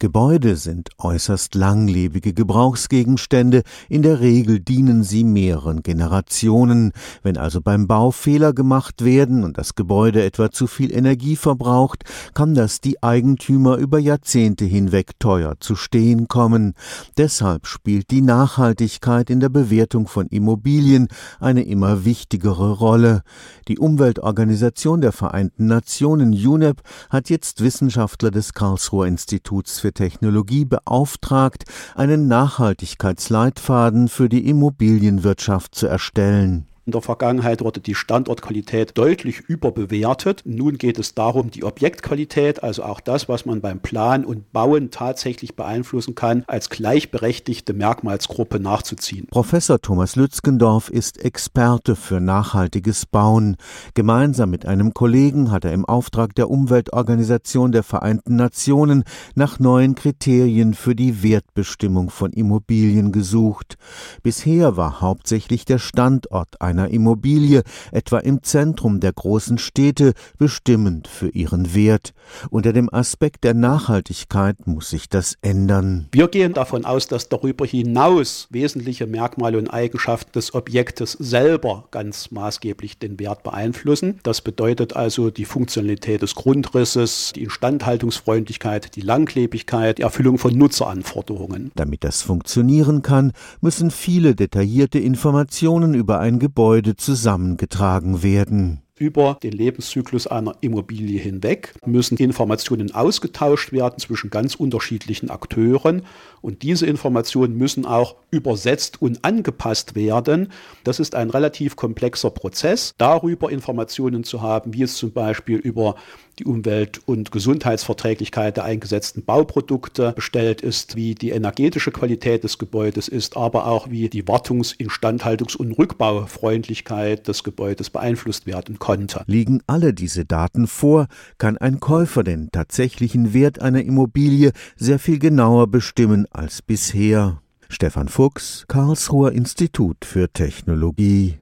Gebäude sind äußerst langlebige Gebrauchsgegenstände, in der Regel dienen sie mehreren Generationen. Wenn also beim Bau Fehler gemacht werden und das Gebäude etwa zu viel Energie verbraucht, kann das die Eigentümer über Jahrzehnte hinweg teuer zu stehen kommen. Deshalb spielt die Nachhaltigkeit in der Bewertung von Immobilien eine immer wichtigere Rolle. Die Umweltorganisation der Vereinten Nationen UNEP hat jetzt Wissenschaftler des Karlsruher Instituts für für Technologie beauftragt, einen Nachhaltigkeitsleitfaden für die Immobilienwirtschaft zu erstellen. In der Vergangenheit wurde die Standortqualität deutlich überbewertet. Nun geht es darum, die Objektqualität, also auch das, was man beim Plan und Bauen tatsächlich beeinflussen kann, als gleichberechtigte Merkmalsgruppe nachzuziehen. Professor Thomas Lützgendorf ist Experte für nachhaltiges Bauen. Gemeinsam mit einem Kollegen hat er im Auftrag der Umweltorganisation der Vereinten Nationen nach neuen Kriterien für die Wertbestimmung von Immobilien gesucht. Bisher war hauptsächlich der Standort einer einer Immobilie, etwa im Zentrum der großen Städte, bestimmend für ihren Wert. Unter dem Aspekt der Nachhaltigkeit muss sich das ändern. Wir gehen davon aus, dass darüber hinaus wesentliche Merkmale und Eigenschaften des Objektes selber ganz maßgeblich den Wert beeinflussen. Das bedeutet also die Funktionalität des Grundrisses, die Instandhaltungsfreundlichkeit, die Langlebigkeit, die Erfüllung von Nutzeranforderungen. Damit das funktionieren kann, müssen viele detaillierte Informationen über ein Gebäude Gebäude zusammengetragen werden. Über den Lebenszyklus einer Immobilie hinweg. Müssen Informationen ausgetauscht werden zwischen ganz unterschiedlichen Akteuren. Und diese Informationen müssen auch übersetzt und angepasst werden. Das ist ein relativ komplexer Prozess, darüber Informationen zu haben, wie es zum Beispiel über die Umwelt- und Gesundheitsverträglichkeit der eingesetzten Bauprodukte bestellt ist, wie die energetische Qualität des Gebäudes ist, aber auch wie die Wartungs-, Instandhaltungs- und Rückbaufreundlichkeit des Gebäudes beeinflusst werden konnte. Liegen alle diese Daten vor, kann ein Käufer den tatsächlichen Wert einer Immobilie sehr viel genauer bestimmen als bisher. Stefan Fuchs, Karlsruher Institut für Technologie